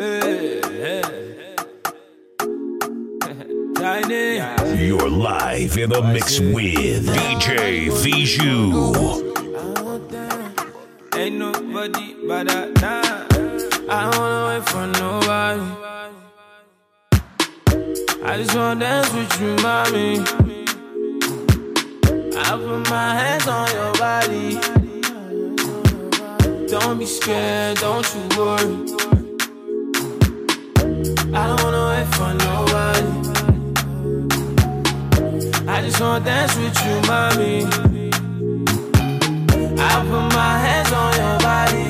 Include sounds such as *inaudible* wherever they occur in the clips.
Hey, hey. You're live in the mix with DJ Viju. Ain't nobody but I, nah. I don't wanna wait for nobody. I just wanna dance with you, mommy. I put my hands on your body. Don't be scared, don't you worry. For nobody. I just wanna dance with you, mommy. I put my hands on your body.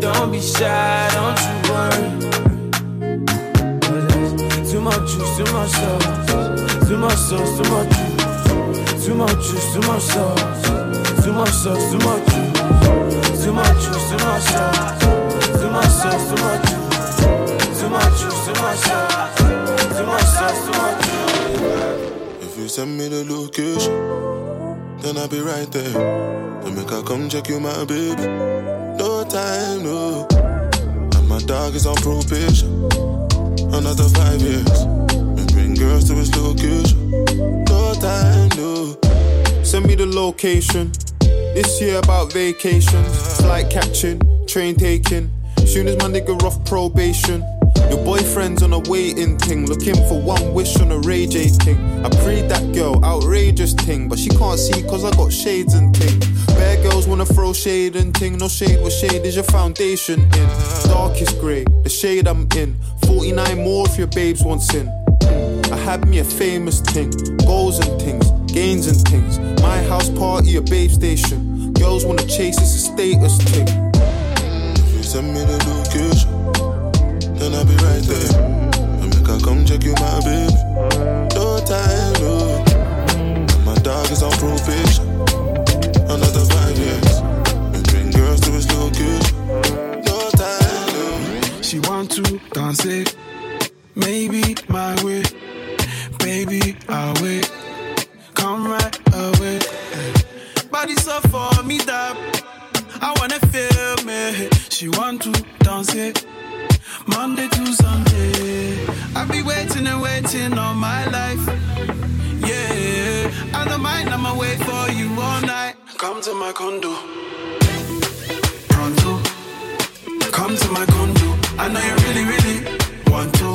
Don't be shy, don't you worry. Too much juice, too much sauce. Too much sauce, too much juice. Too much juice, too much sauce. Too much sauce, too much juice. Too much juice, too much sauce. Too much sauce, too much juice. Too much too much sauce. Too much sauce, too much. If you send me the location, then I'll be right there. To make I come check you, my baby. No time, no. And my dog is on probation. Another five years. And bring girls to his location. No time, no. Send me the location. This year about vacations, flight catching, train taking. Soon as my nigga off probation. Your boyfriend's on a waiting thing, looking for one wish on a Ray J thing. I prayed that girl, outrageous thing, but she can't see cause I got shades and thing. Bad girls wanna throw shade and thing, no shade, what shade is your foundation in? Darkest grey, the shade I'm in. 49 more if your babes want sin. I had me a famous thing, goals and things, gains and things. My house party, a babe station. Girls wanna chase, it's a status thing. If you send me the location, then I'll be right there. And make I come check you, my baby. No time, no. And my dog is on probation. Another five years. And bring girls to his location. No time, no. She want to dance it, maybe my way. Baby, I'll wait. Come right away. Body so for me that I wanna feel me. She want to dance it. Monday to Sunday. I be waiting and waiting all my life. Yeah, I don't mind, I'ma wait for you all night. Come to my condo. Pronto. Come to my condo. I know you really, really want to.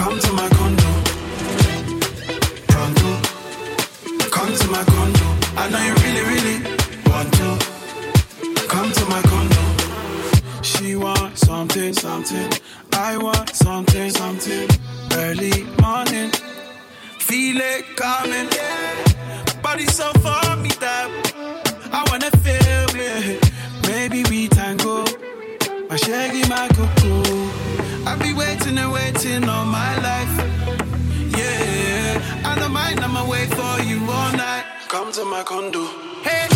Come to my condo. Pronto. Come to my condo. I know you really, really want to. Come to my condo. She want something, something. I want something, something. Early morning, feel it coming. Body so for me that I wanna feel it. Maybe we tango. My shaggy, my cuckoo. I've been waiting and waiting all my life. Yeah, I don't mind, I'ma wait for you all night. Come to my condo. Hey,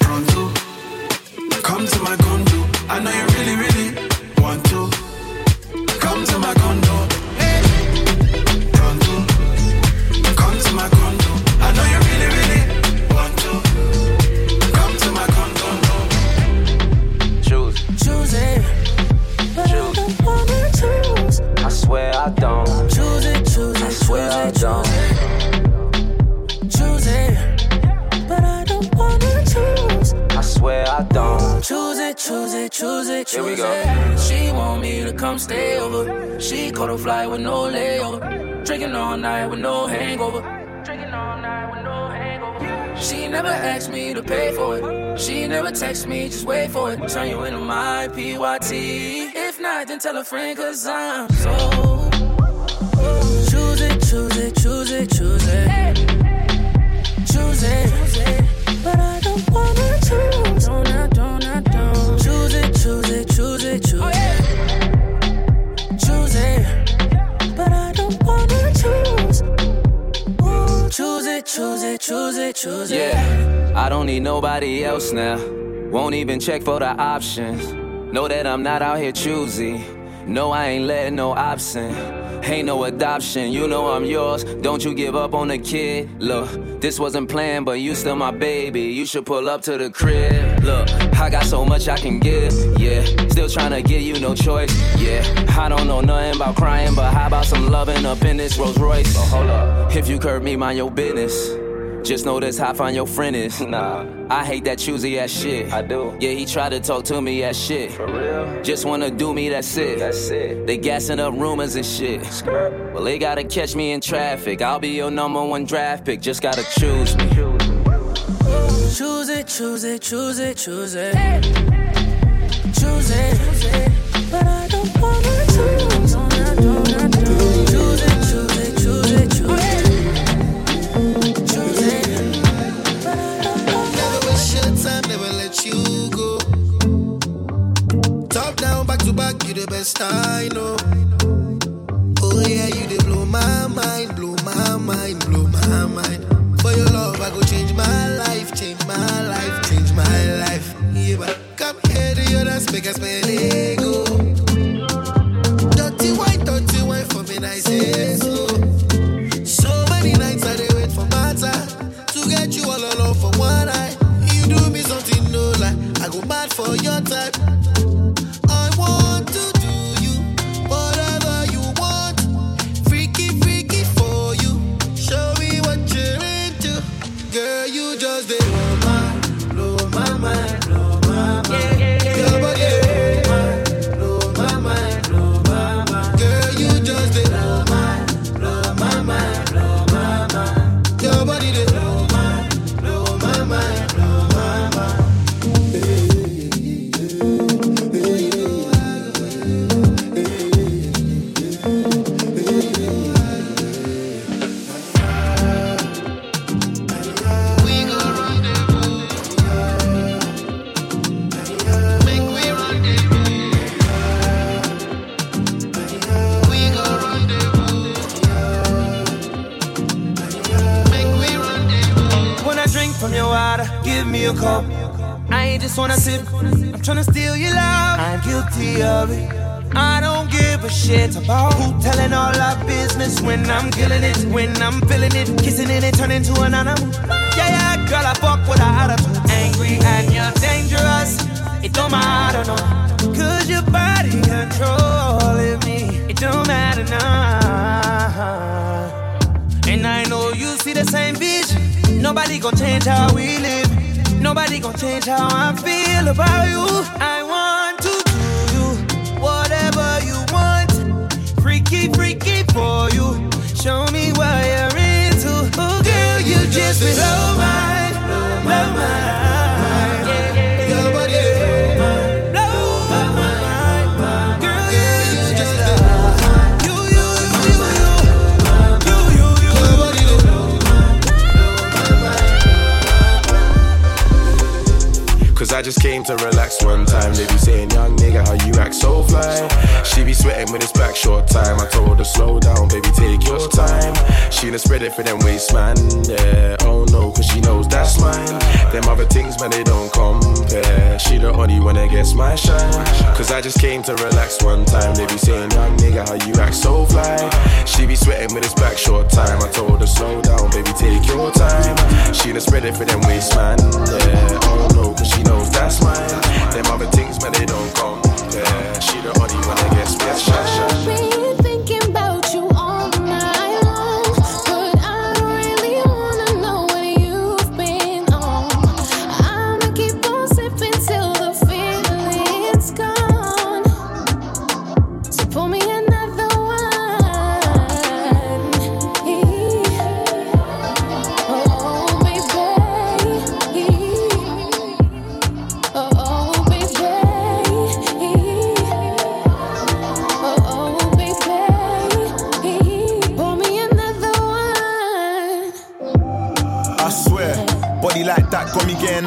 pronto. Come to my condo. I know you really, really Here we go. She want me to come stay over. She caught a flight with no layover. Drinking all night with no hangover. Drinking all night with no hangover. She never asked me to pay for it. She never text me, just wait for it. Turn you into my PYT. If not, then tell a friend, cause I'm so. Choose it, choose it, choose it, choose it. Choose it, but I don't wanna choose. Choose it, choose it, choose it. Yeah, I don't need nobody else now. Won't even check for the options. Know that I'm not out here choosy. No, I ain't letting no option. Ain't no adoption, you know I'm yours. Don't you give up on the kid. Look, this wasn't planned, but you still my baby. You should pull up to the crib. Look, I got so much I can give. Yeah, still trying to give you no choice. Yeah, I don't know nothing about crying, but how about some loving up in this Rolls Royce? So hold up, if you curb me, mind your business. Just know this how fine your friend is. *laughs* Nah, I hate that choosy ass shit. I do. Yeah, he tried to talk to me as shit. For real? Just wanna do me, that's it. That's it. They gassing up rumors and shit. Well, they gotta catch me in traffic. I'll be your number one draft pick. Just gotta choose me. Choose it, choose it, choose it, choose it. Choose best I know. Feel just came to relax one time. They be saying, young nigga, how you act so fly. She be sweating with this back short time. I told her, slow down, baby, take your time. She done spread it for them waist, man. Yeah, oh no, cause she knows that's mine. Them other things, man, they don't compare. She the only one that gets my shine. Cause I just came to relax one time. They be saying, young nigga, how you act so fly. She be sweating with this back short time. I told her, slow down, baby, take your time. She done spread it for them waist, man. Yeah, oh no, cause she knows that's mine. Them other things, man, they don't compare. She the only one that gets my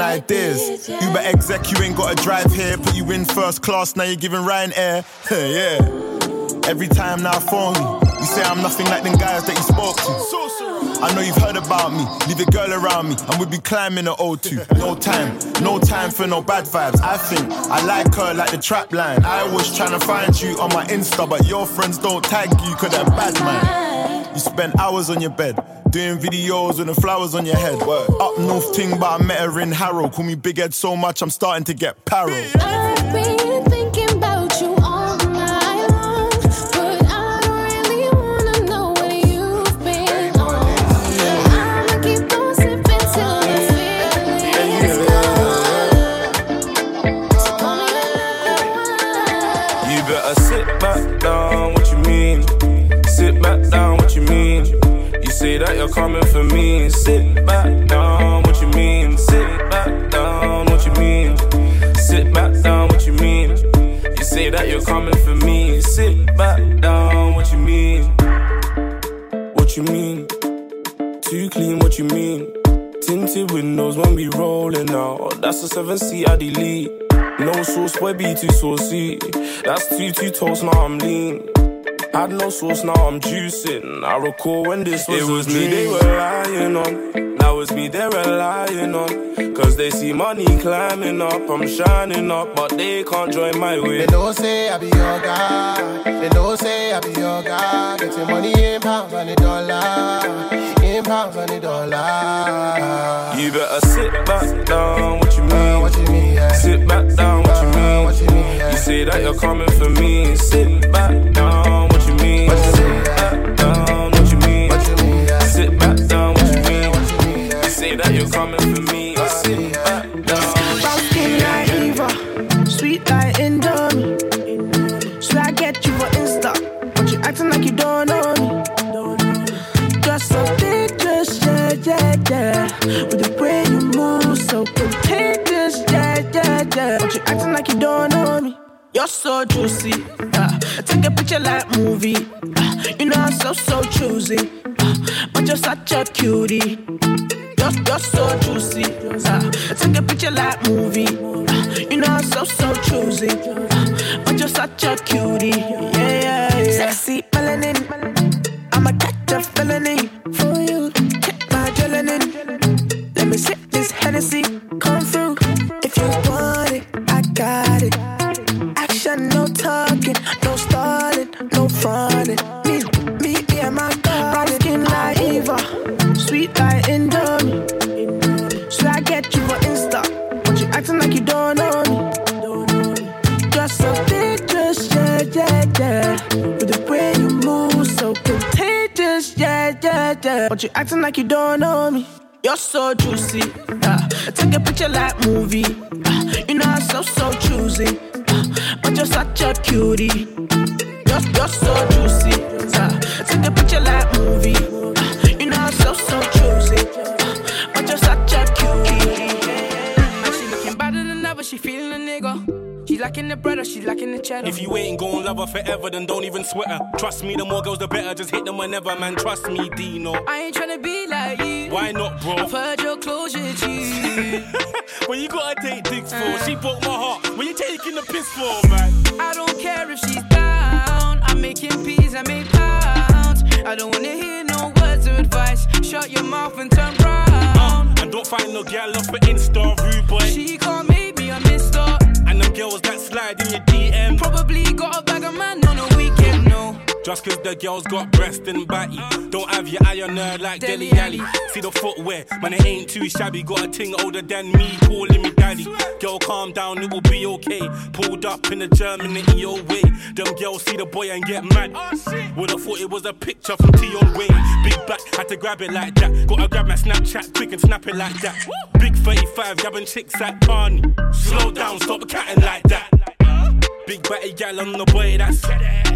ideas. Uber exec, you ain't gotta drive here. Put you in first class, now you're giving Ryanair. *laughs* yeah. Every time now phone you, you say I'm nothing like them guys that you spoke to. I know you've heard about me. Leave a girl around me, and we'd be climbing the O2. No time, no time for no bad vibes. I think I like her like the trap line. I was trying to find you on my Insta, but your friends don't tag you, cause they're bad man. You spend hours on your bed, doing videos with the flowers on your head. Up north ting, but I met her in Harrow. Call me big head so much, I'm starting to get paro. Say that you're coming for me. Sit back down, what you mean? Sit back down, what you mean? Sit back down, what you mean? You say that you're coming for me. Sit back down, what you mean? What you mean? Too clean, what you mean? Tinted windows when we rolling out. Oh, that's a seven seat I delete. No sauce, boy, be too saucy. That's two two toast, now I'm lean. Had no sauce, now I'm juicing. I recall when this was It was me they were lying on. Now it's me they're relying on. Cause they see money climbing up, I'm shining up, but they can't join my way. They don't say I be your guy. They don't say I be your guy. Getting money in pounds and a dollar. In pounds and a dollar. You better sit back down, what you mean? Uh, what you mean? Yeah. Sit back down, what you mean? what you mean? Yeah. You say that you're coming for me. Sit back down, what you mean? Sit back down, what you mean? Sit back down, what you mean? You say that you're coming for me. Sit back down. Brown skin like Eva, sweet like Indomie. So I get you for Insta, but you acting like you don't know me. Just so dangerous, yeah, yeah, yeah. With the way you move, so contagious, yeah, yeah, yeah. But you acting like you don't know me. You're so juicy. Uh, take a picture like movie. Uh, you know I'm so so choosy, uh, but you're such a cutie. You're, you're so juicy. Uh, take a picture like movie. Uh, you know I'm so so choosy, uh, but you're such a cutie. Yeah, yeah, yeah. Sexy melanin. I'ma catch a felony for you. Check my adrenaline. Let me sip this Hennessy. Come through if you want it. I got it. No stalling, no fronting. Me, me, me and my God. Brown skin like Eva, sweet like Indomie. So I get you for Insta, but you acting like you don't know me. Just so dangerous, yeah, yeah, yeah. With the way you move, so contagious, yeah, yeah, yeah. But you acting like you don't know me. You're so juicy. Uh, take a picture like movie. Uh, you know I'm so so choosy, but you're such a cutie. You're, you're so juicy. Uh, take a picture like movie. Uh, you know I'm so so choosy, uh, but you're such a cutie. Man, she looking better than ever, she feeling a nigga. She lacking the bread or she lacking the cheddar. If you ain't gon' love her forever, then don't even sweat her. Trust me, the more girls, the better. Just hit them whenever, man. Trust me, Dino. I ain't tryna be like you. Why not, bro? I've heard your closure, G. *laughs* When you gotta take dicks for, uh. she broke my heart. When you taking the piss for, man? I don't care if she's down. I'm making peas, I make pounds. I don't wanna hear no words of advice. Shut your mouth and turn round. Uh, and don't find no gal off for Insta, Just cause the girls got breast and batty. Don't have your eye on her like Dele Alli. See the footwear, man, it ain't too shabby. Got a ting older than me, calling me daddy. Girl, calm down, it will be okay. Pulled up in the German in your way. Them girls see the boy and get mad. Oh, Would've thought it was a picture from Tion Wayne. Big back, had to grab it like that. Gotta grab my Snapchat quick and snap it like that. Big 35, grabbing chicks at Barney. Slow down, stop catting like that. Big batty gal on the boy, that's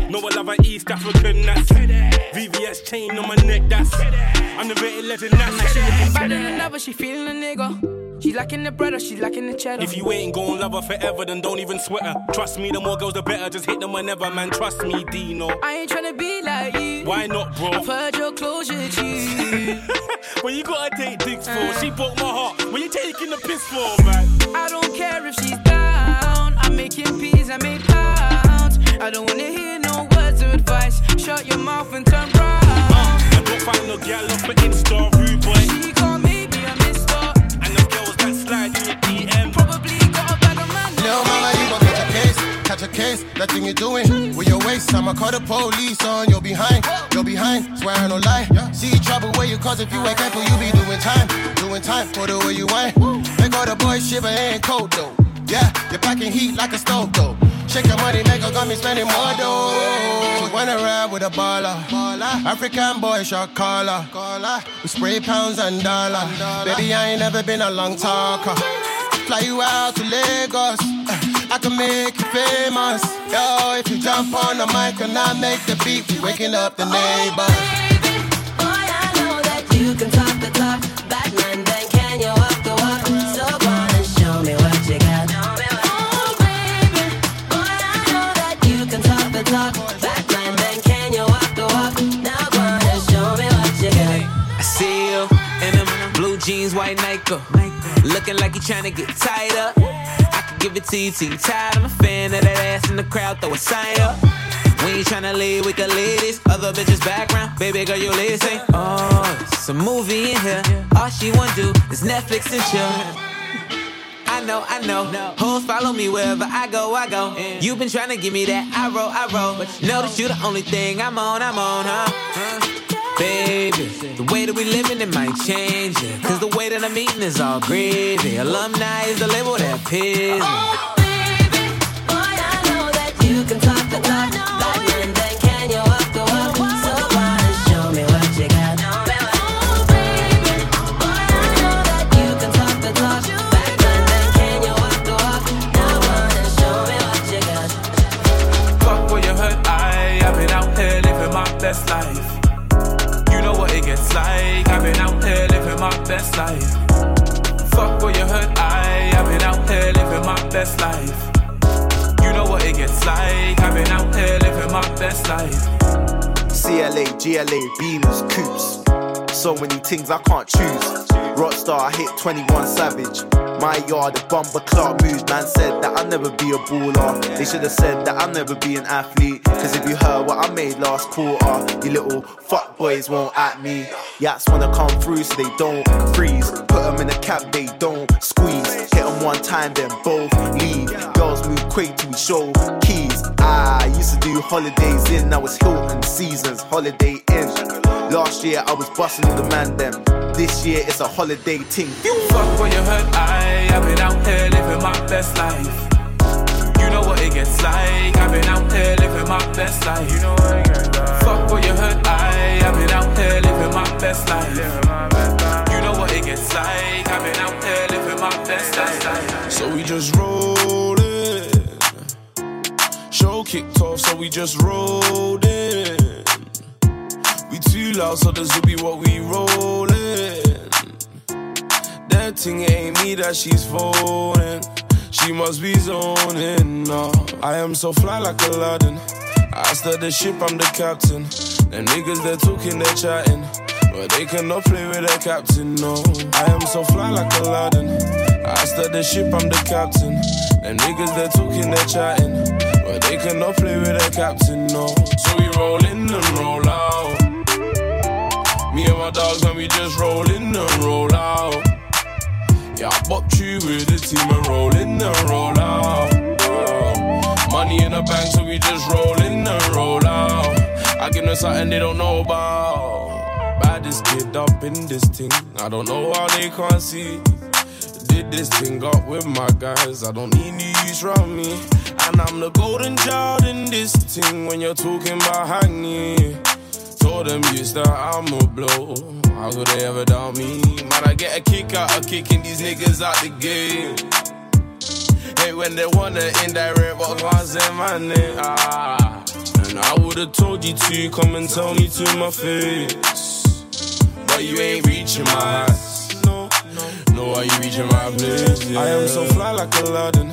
No, I love an East African, that's VVS chain on my neck, that's I'm the rated legend, Man, she looking that's better than ever, she feeling a nigga. She lacking the bread or she lacking the cheddar. If you ain't gon' love her forever, then don't even sweat her. Trust me, the more girls, the better. Just hit them whenever, man. Trust me, Dino. I ain't tryna be like you. Why not, bro? I've heard your closure, G. *laughs* when you gotta take dicks for, uh. she broke my heart. When you taking the piss for, man? I don't care if she's down. I'm making peas, I make pounds. I don't wanna hear no words of advice. Shut your mouth and turn round. Uh, I don't find no girl up an Insta rude boy. She can't make me a mister. And the girls that slide in your DM probably got a bag of money. No, mama, you gon' catch a case, catch a case. That thing you're doing with your waist, I'ma call the police on your behind, your behind. Swear I no lie. See trouble where you cause if you ain't careful, you be doing time, doing time for the way you whine. Make all the boys shiver, ain't cold though. Yeah, you're packing heat like a stove though. Shake your money, nigga, got me spending more dough. She went around with a baller. African boy, shot caller. We spray pounds and dollar. Baby, I ain't never been a long talker. Fly you out to Lagos. I can make you famous. Yo, if you jump on the mic and I make the beat, we waking up the neighbors. Jeans, white Nike. Looking like you tryna get tied up. I could give it to you till you tired. I'm a fan of that ass in the crowd, throw a sign up. We ain't tryna leave, we can leave this other bitches background. Baby girl, you listen. Oh, it's a movie in here. All she wanna do is Netflix and chill. I know, I know. Hoes follow me wherever I go, I go. You been tryna give me that I roll, I roll. But know that you the only thing I'm on, I'm on, huh? Baby, the way that we living, it might change it. Cause the way that I'm eating is all gravy. Alumni is the label that pisses me. Oh, baby, boy, I know that you can talk the talk, life. Fuck what you heard, I, I've been out here living my best life. You know what it gets like, I've been out here living my best life. CLA, GLA, beamers, coops. So many things I can't choose. Rockstar, I hit 21 Savage. My yard, the bumper clock moves. Man said that I'll never be a baller. They should have said that I'll never be an athlete. Cause if you heard what I made last quarter, you little fuck boys won't at me. Yats wanna come through so they don't freeze. Put them in a cab, they don't squeeze. Hit them one time, then both leave. Girls move quick we show keys. I used to do holidays in, now it's Hilton seasons, Holiday Inn. Last year I was busting all the man them. This year it's a holiday ting. Fuck what you heard, I, I've been out here living my best life. You know what it gets like, I've been out here living my best life. You know what it gets like. Fuck what you heard, I, I've been out here living my best life. You know what it gets like, I've been out here living my best life. So we just rollin'. Show kicked off, so we just rolled in. We too loud, so this will be what we rollin'. That thing ain't me that she's phoning. She must be zoning. No, I am so fly like Aladdin. I start the ship, I'm the captain. Them niggas they're talking, they're chatting. But they cannot play with their captain, no. I am so fly like Aladdin. I start the ship, I'm the captain. Them niggas they're talking, they're chatting. But they cannot play with their captain, no. So we roll in and roll out. Me and my dogs, and we just roll in and roll out. Yeah, I bopped you with the team and roll in and roll out. Money in the bank, so we just roll in and roll out. I give them something they don't know about. Baddest kid up in this thing. I don't know how they can't see. This thing up with my guys. I don't need new use around me. And I'm the golden child in this thing when you're talking about hanging. Told them yes that I'm a blow. How could they ever doubt me? Man, I get a kick out of kicking these niggas out the game. Hey, when they wanna indirect, but can't say my name. Ah, and I would've told you to come and tell me to my face. But you ain't reaching my eyes. No, no, why you reaching my place? I am so fly like Aladdin.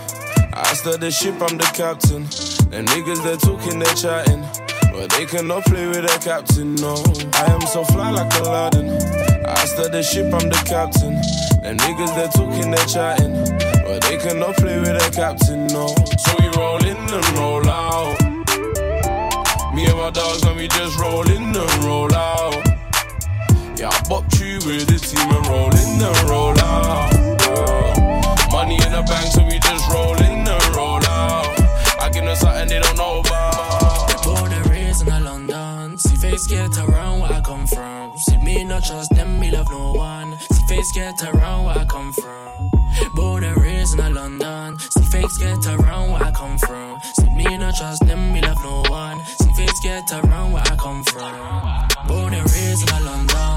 I start the ship, I'm the captain. Them niggas, they're talking, they're chatting. But they cannot play with their captain, no. I am so fly like Aladdin. I start the ship, I'm the captain. Them niggas, they're talking, they're chatting. But they cannot play with their captain, no. So we roll in and roll out. Me and my dogs, and we just roll in and roll out. Yeah, I bought you with the team and roll in the roll out. Money in the bank, so we just roll in the roll out. I give them something they don't know about. They born and raised in London. See face get around where I come from. See me not trust them, me love no one. See face get around where I come from. Born and raised in London. See fakes get around where I come from. See me not trust them, me love no one. See fakes get around where I come from. Born and raised in London.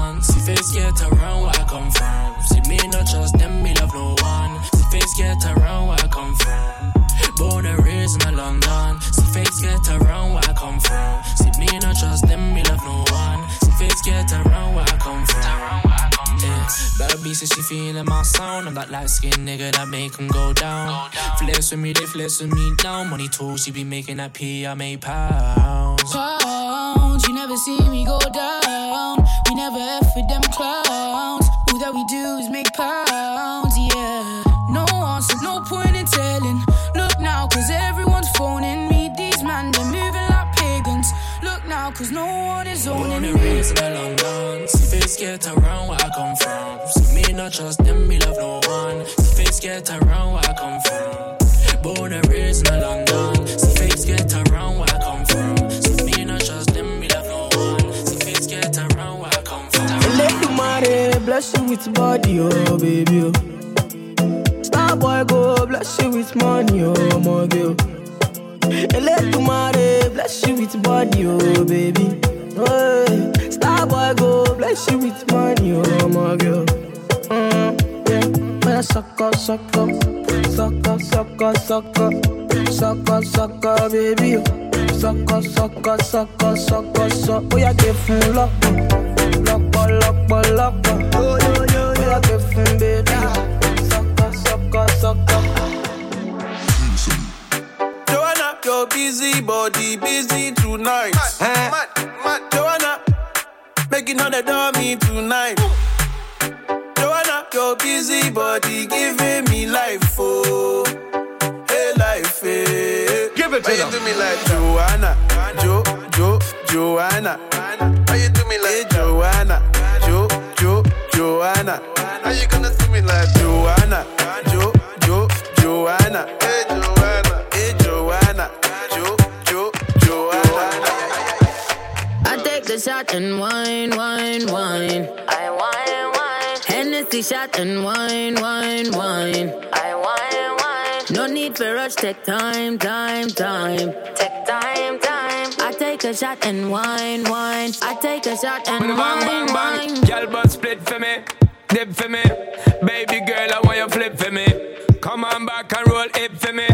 Face get around where I come from. See me not trust them, me love no one. See face get around where I come from. Born and raised in London. See fakes get around where I come from. See me not trust them, me love no one. See fakes get around where I come from. Yeah. Bad B says she feeling my sound. I'm that light skinned nigga that make 'em go down. Flex with me, they flex with me now. Money too, she be making that P, I make pounds. Pounds, you never see me go down. Never F with them clowns. All that we do is make pounds, yeah. No answer, no point in telling. Look now, cause everyone's phoning me. These man, they're moving like pagans. Look now, cause no one is owning me. raised in London. See face get around where I come from. See me not trust them, me love no one. See face get around where I come from. Born and raised in London. Bless you with body, oh baby. Oh. Star boy go bless you with money, oh my girl. Elédùmarè bless you with body, oh baby. Oh. Star boy go bless you with money, oh my girl. Mm, yeah, sucker, sucker, sucker, sucker, sucker, sucker, sucker, baby. Sucker. Oh, yeah, give him love. Loco, loco, loco. Yo, yo, yo, yo. give him, baby. Sucker, sucker, sucker. Joanna, your busy body busy tonight. Eh? Mad, mad, Joanna, making all the dummy tonight. Joanna, your busy body giving me life, oh, hey. Give it to you do me like Joanna, Jo, Jo, Joanna. How you do me like Joanna, Jo, Jo, Joanna? How you gonna do me like Joanna, Jo, Jo, Joanna? Hey Joanna, hey Joanna, Jo, Jo, Joanna. I take a shot and wine, wine, wine. I wine, wine. Hennessy shot and wine, wine, wine. I wine, wine. No need for rush, take time, time, time. Take time, time. I take a shot and wine, wine. I take a shot and Bang, wine, bang, bang. wine. Girl, but split for me, dip for me. Baby girl, I want you flip for me. Come on back and roll it for me.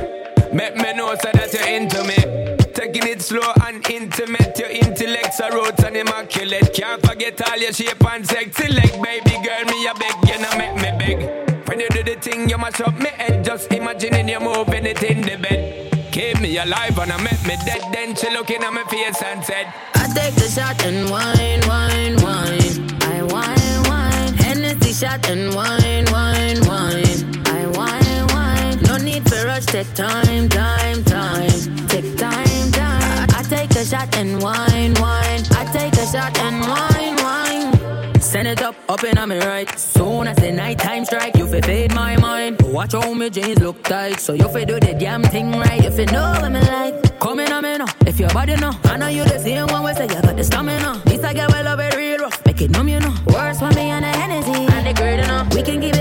Make me know so that you're into me. Taking it slow and intimate. Your intellect's a roots and immaculate. Can't forget all your shape and sexy leg. Baby girl, me a beg, you know make me beg. When you do the thing, you mash up me head. Just imagining you moving it in the bed. Keep me alive and I make me dead. Then she looking at my face and said, I take the shot and wine, wine, wine. I wine, wine. Hennessy shot and wine, wine, wine. I wine, wine. No need for rush, take time, time, time. Take time, time. I take a shot and wine, wine. I take a shot and wine, wine. Send it up, up and me right. Soon as the night time strike, fi fade my mind. Watch how my jeans look tight, so you fi do the damn thing right. If You know what me like. Come in, me know. If your body know, I know you the same one. We say you got the stamina. This I get well love it real rough, make it numb, you know. Worse for me and the Hennessy and the great enough. We can keep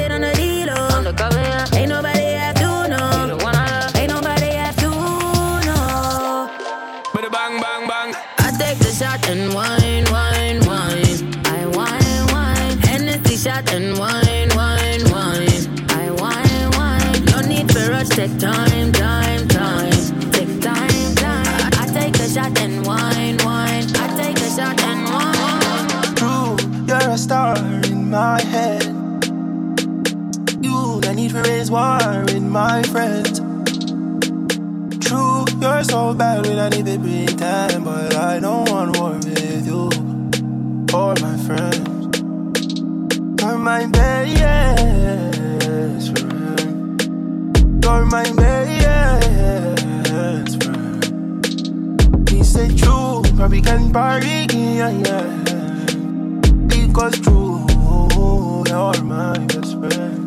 need for raise war in my friends. True, you're so bad I need to pretend, but I don't want war with you or my friends. You're my best friend. You're my best friend. He said true, probably can party, yeah, yeah. Because true, you're my best friend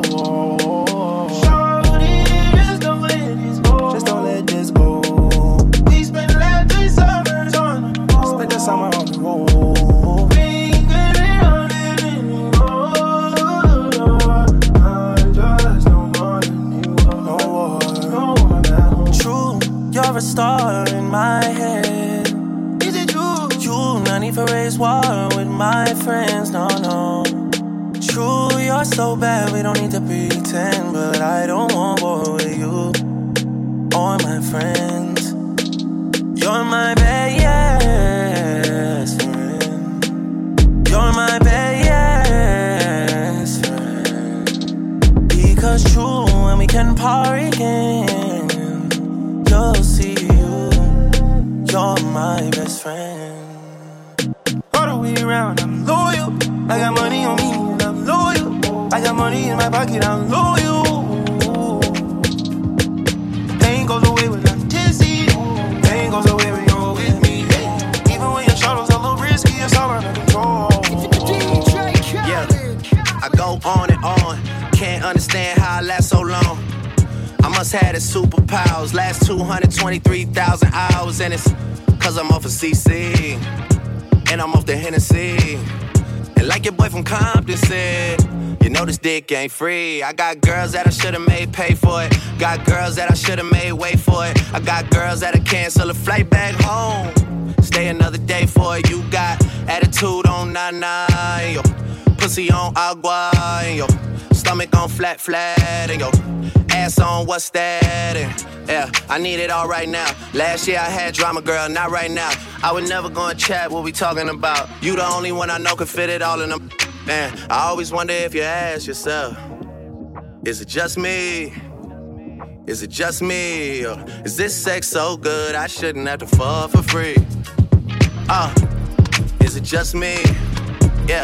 Dick ain't free. I got girls that I should've made pay for it. Got girls that I should've made wait for it. I got girls that'll cancel a flight back home. Stay another day for it. You got attitude on nine nine, yo. Pussy on agua, yo. Stomach on flat flat, and yo. Ass on what's that? And yeah, I need it all right now. Last year I had drama, girl, not right now. I would never go and chat what we talking about. You the only one I know can fit it all in them. Man, I always wonder if you ask yourself, is it just me? Is it just me? Or is this sex so good I shouldn't have to fall for free? Uh, is it just me? Yeah,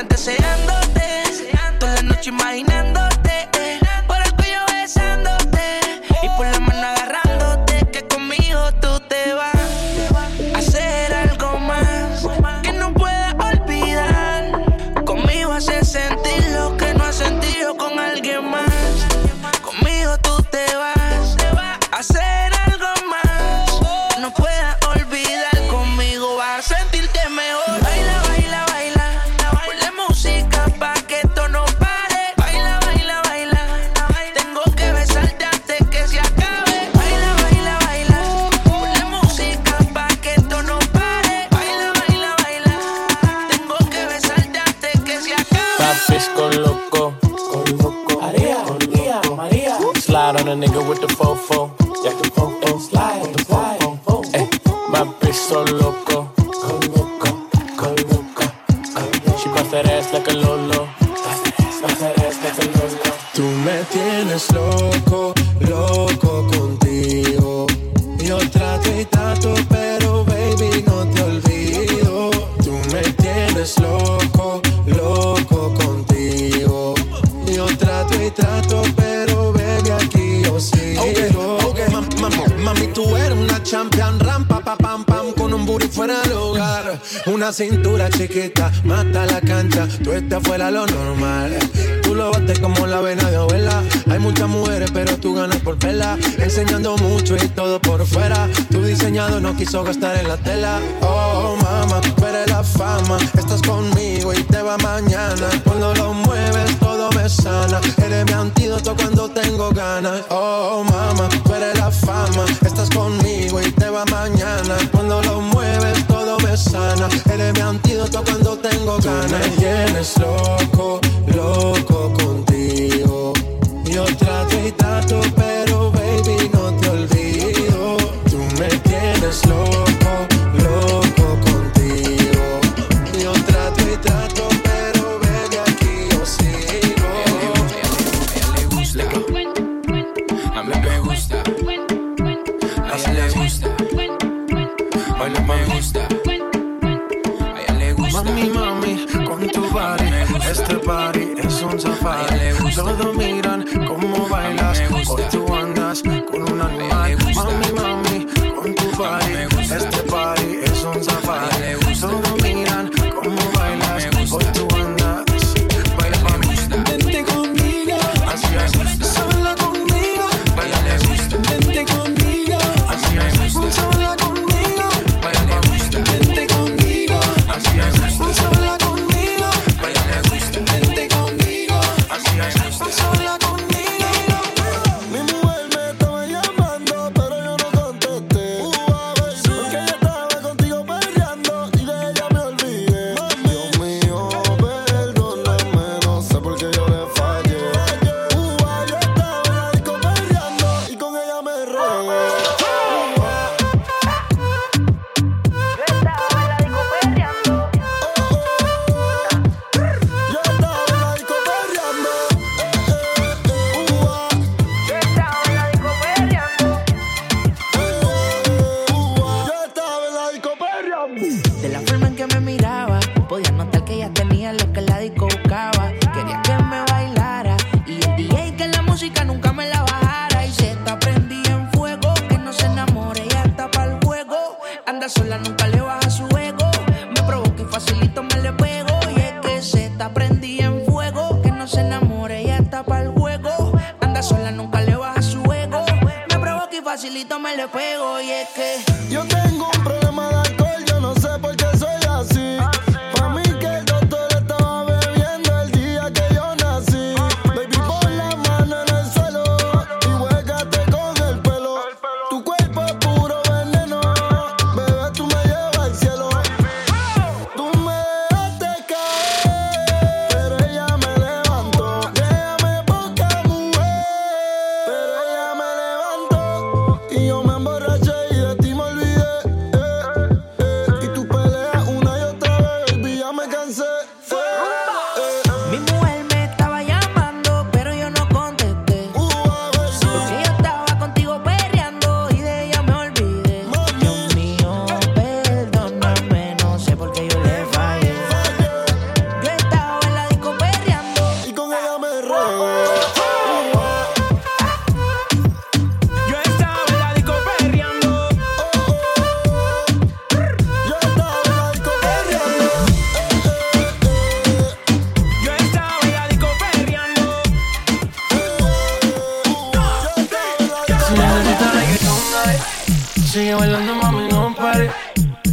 aquí, me quiso gastar en la tela. Oh, mama, veré la fama. Estás conmigo y te va mañana. Cuando lo mueves, todo me sana. Eres mi antídoto cuando tengo ganas. Oh, mama, veré la fama. Estás conmigo y te va mañana. Cuando lo mueves, todo me sana. Eres mi antídoto cuando tengo ganas. Tú me tienes loco, loco,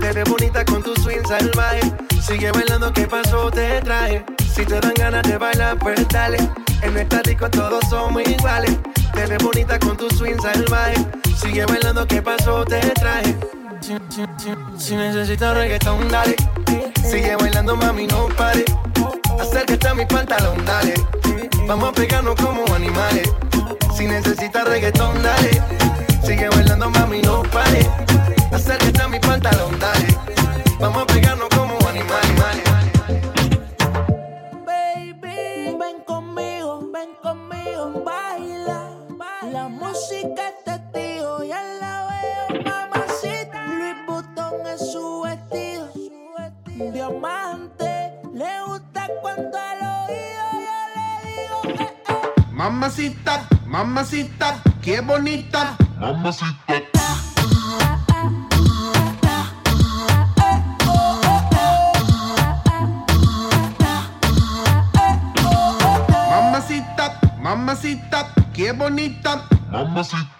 Te ves bonita con tu swing salvaje. Sigue bailando, ¿qué pasó? Te traje. Si te dan ganas de bailar, pues dale. En esta disco todos somos iguales. Te ves bonita con tu swing salvaje. Sigue bailando, ¿qué pasó? Te traje. Si, necesitas reggaetón, dale. Sigue bailando, mami, no pare. Acércate a mi pantalón, dale. Vamos a pegarnos como animales. Si necesitas reggaetón, dale. Sigue bailando, mami, no pare acércate a mi pantalón, dale. Vamos a pegarnos como animales. Baby, ven conmigo, ven conmigo, baila. baila. La música es testigo, ya la veo, mamacita. Luis Butón es su vestido, diamante. Le gusta cuando al oído yo le digo que. Eh. Mamacita, mamacita, qué bonita. Mamacita. es bonita. Mamacita.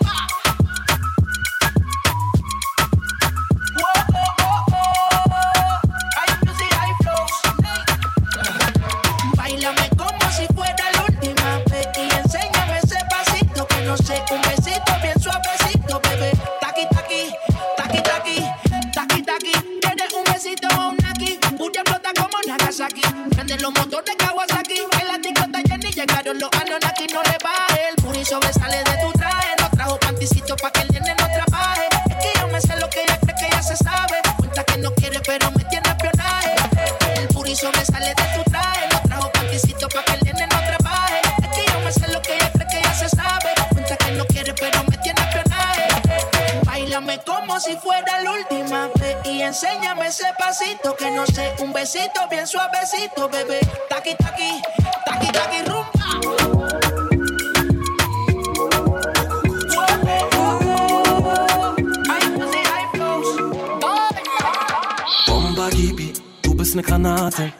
Que no sé, un besito bien suavecito, bebé. Taqui taqui, taqui taqui rumba. Bomber Gibi, du bist ne Granate.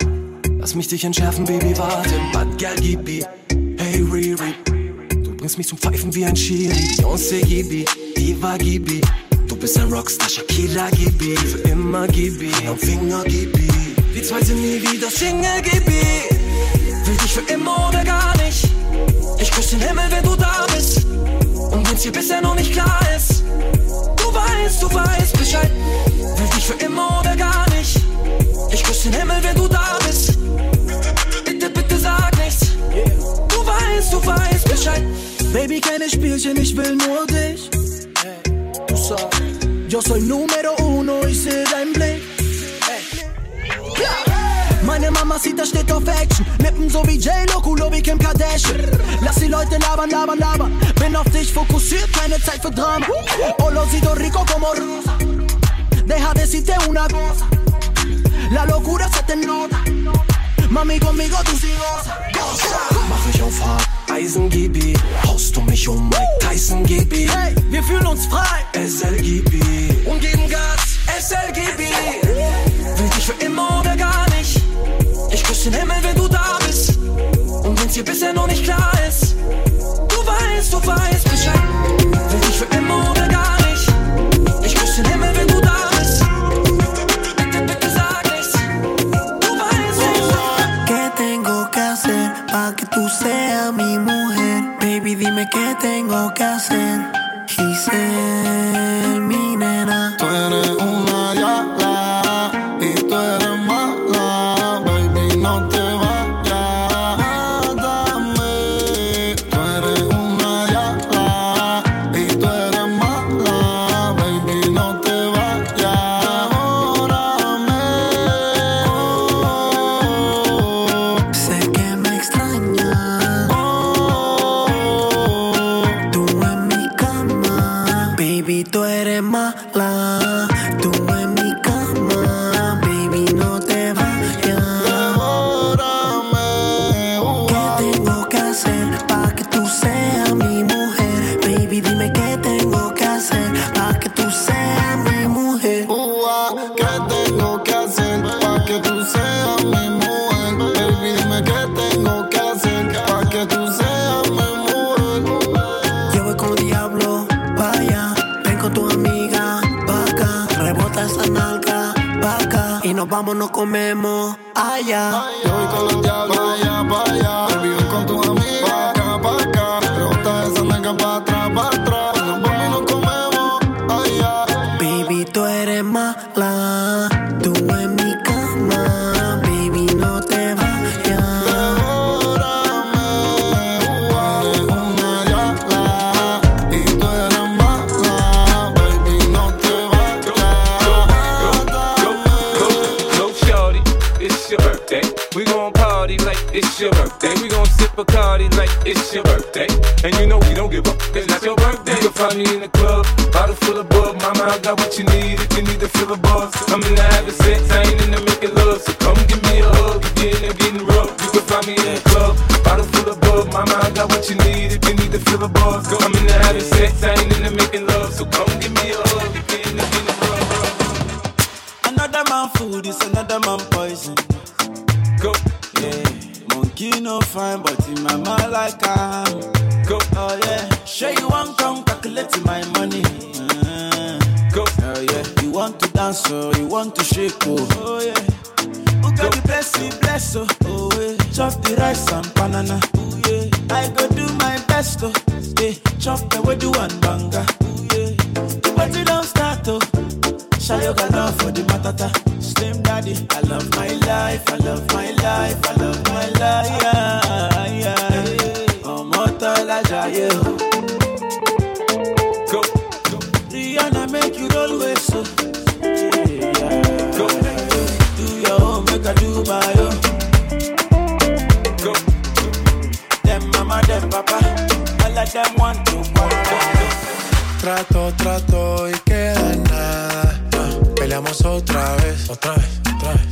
Lass mich dich entschärfen, Baby, warte. Bad Girl Gibi, hey Riri. Du bringst mich zum Pfeifen wie ein Chiri. Beyoncé Gibi, Diva Gibi. Bist ein Rockstar, Shakira Gibi. Für immer Gibi, am Finger Gibi. Die zwei sind nie wieder Single Gibi. Will dich für immer oder gar nicht. Ich küsse den Himmel, wenn du da bist. Und wenn's dir bisher noch nicht klar ist. Du weißt, du weißt Bescheid. Will dich für immer oder gar nicht. Ich küsse den Himmel, wenn du da bist. Bitte, bitte sag nichts. Du weißt, du weißt Bescheid. Baby, keine Spielchen, ich will nur dich. Yo soy número uno, ich seh dein Blick. Meine Mamacita steht auf Action. Lippen so wie J-Lo, Kulo wie Kim Kardashian. Lass die Leute labern, labern, labern. Bin auf dich fokussiert, keine Zeit für Drama. Olorcito rico como rosa. Deja decirte una cosa. La locura se te nota. Mami, conmigo tú sí goza. Mach mich auf hart, Eisen Gibi. Haust du mich um Mike Tyson Gibi. Hey, wir fühlen uns frei. SL Gibi. Und geben Gas, SL Gibi. Will dich für immer oder gar nicht. Ich küsse den Himmel, wenn du da bist. Und wenn's dir bisher noch nicht klar ist. Du weißt, du weißt Bescheid. Will dich für immer oder gar nicht. Dime qué tengo que hacer. Giselle, mi nena. Tú eres una food another man poison. Go. Yeah. Monkey no fine, but in my mind like I'm. Go. Oh yeah. Sure you want come calculate my money. Uh, Go. Oh yeah. You want to dance oh, you want to shake oh. Oh yeah. Who got the blessing, bless oh. Oh yeah. Chop the rice and banana. Oh yeah. I go do my best oh. Yeah. Chop the do and banga. Oh yeah. The party don't start Shayo got love for the matata. Slim daddy, I love my life, I love my life, I love my life. Yeah, yeah. Ọmọ tọ́lá jayé o. Go. Rihanna make you roll with so. Yeah, Go. Do your own, make I do my own. Go. Them mama, them papa, all of them want to quarrel. Trato, trato y queda en nada. Ah, peleamos otra vez, otra vez, otra vez.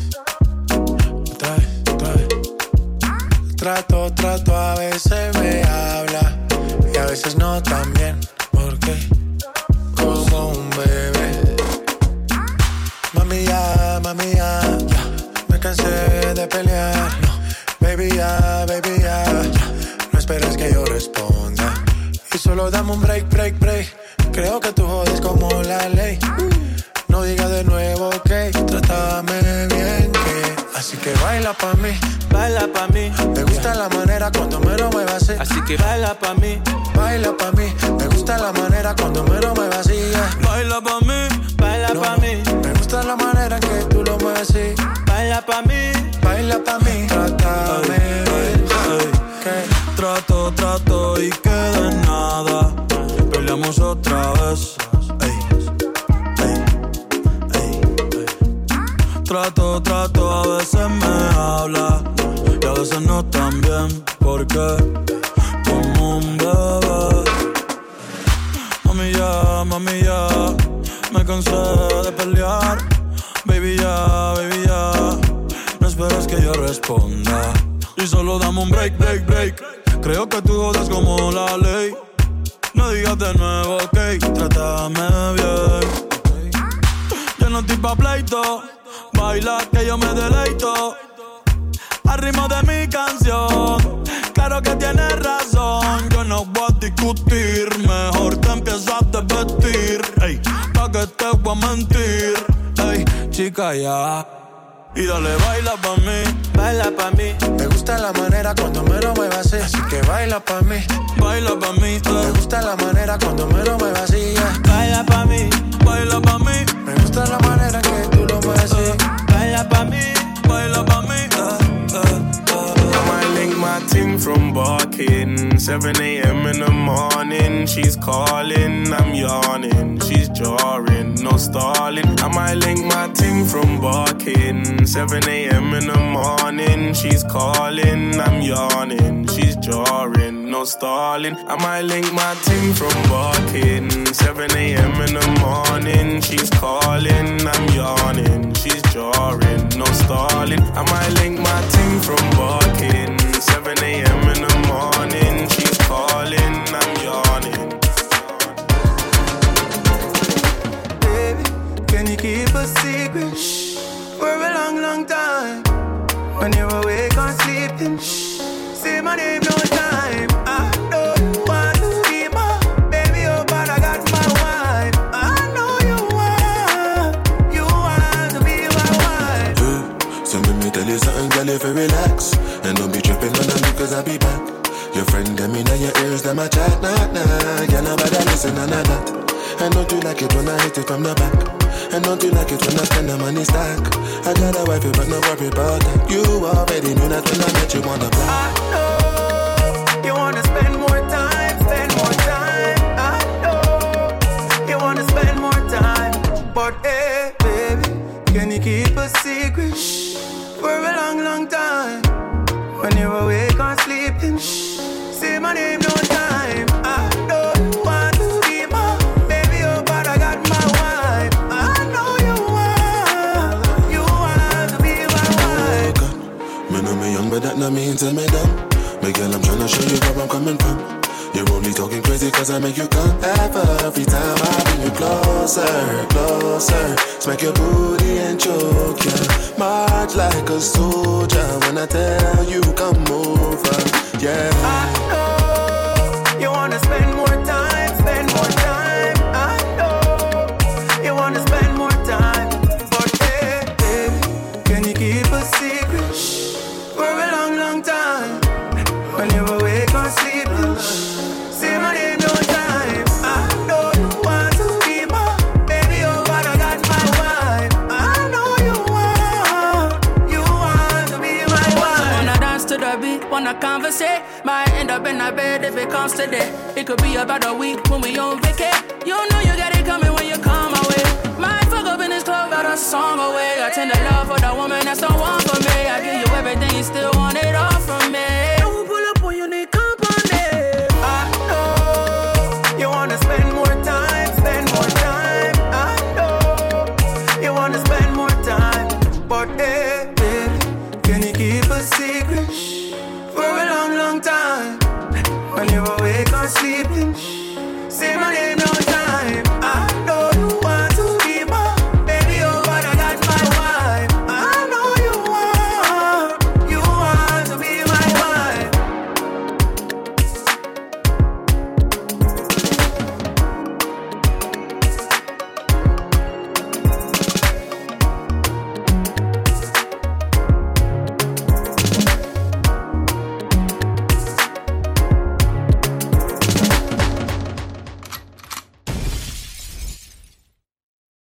Otra vez, otra vez. Trato, trato, a veces me habla y a veces no tan bien. Porque como un bebé. Mami ya, mami ya, ya. Me cansé de pelear. No, baby ya, baby ya, ya. No esperes que yo responda. Y solo dame un break, break, break. Creo que tú baila pa' mí, baila pa' mí. Me gusta la manera cuando me lo muevas así. Así que baila pa' mí, baila pa' mí. Me gusta la manera cuando me lo muevas así. Baila pa' mí, baila No, pa' mí, Me gusta la manera en que tú lo mueves así. baila pa' mí. Baila pa' mí, stalling. I might link my ting from barking. 7 a.m. in the morning, she's calling, I'm yawning, she's jarring, no stalling. I might link my ting from barking. 7 a.m. in the morning, she's calling, I'm yawning. Baby, can you keep a secret Shh, for a long, long time? When you're awake or sleeping, shh, say my name no time. Something, girl, if you relax. And don't be tripping on me, cause I'll be back. Your friend, them in your ears, them a chat, nah, nah. Yeah, nobody listen, none of that. And don't you like it when I hit it from the back? And don't you like it when I spend the money stack? I got a wife, but no worry about that. You already knew that when I met you on the block. I know you wanna spend more time, spend more time. I know you wanna spend more time, but hey, baby, can you keep a secret for a long, long time? When you're awake or sleeping, shh, say my name no time. I don't want to be my baby, oh, but I got my wife. I know you want, you want to be my wife. Me know me young, but that not mean to me dumb. Me girl, I'm tryna show you where I'm coming from. You're only talking crazy cause I make you come Every time I bring you closer, closer. Smack your booty and choke ya. March like a soldier When I tell you come over, yeah. You wanna conversate. Might end up in a bed if it comes to that. It could be about a week when we on vacay. You know you got it coming when you come my way. Might fuck up in this club, got a song away. I tend to love for the woman that's the one for me. I give you everything, you still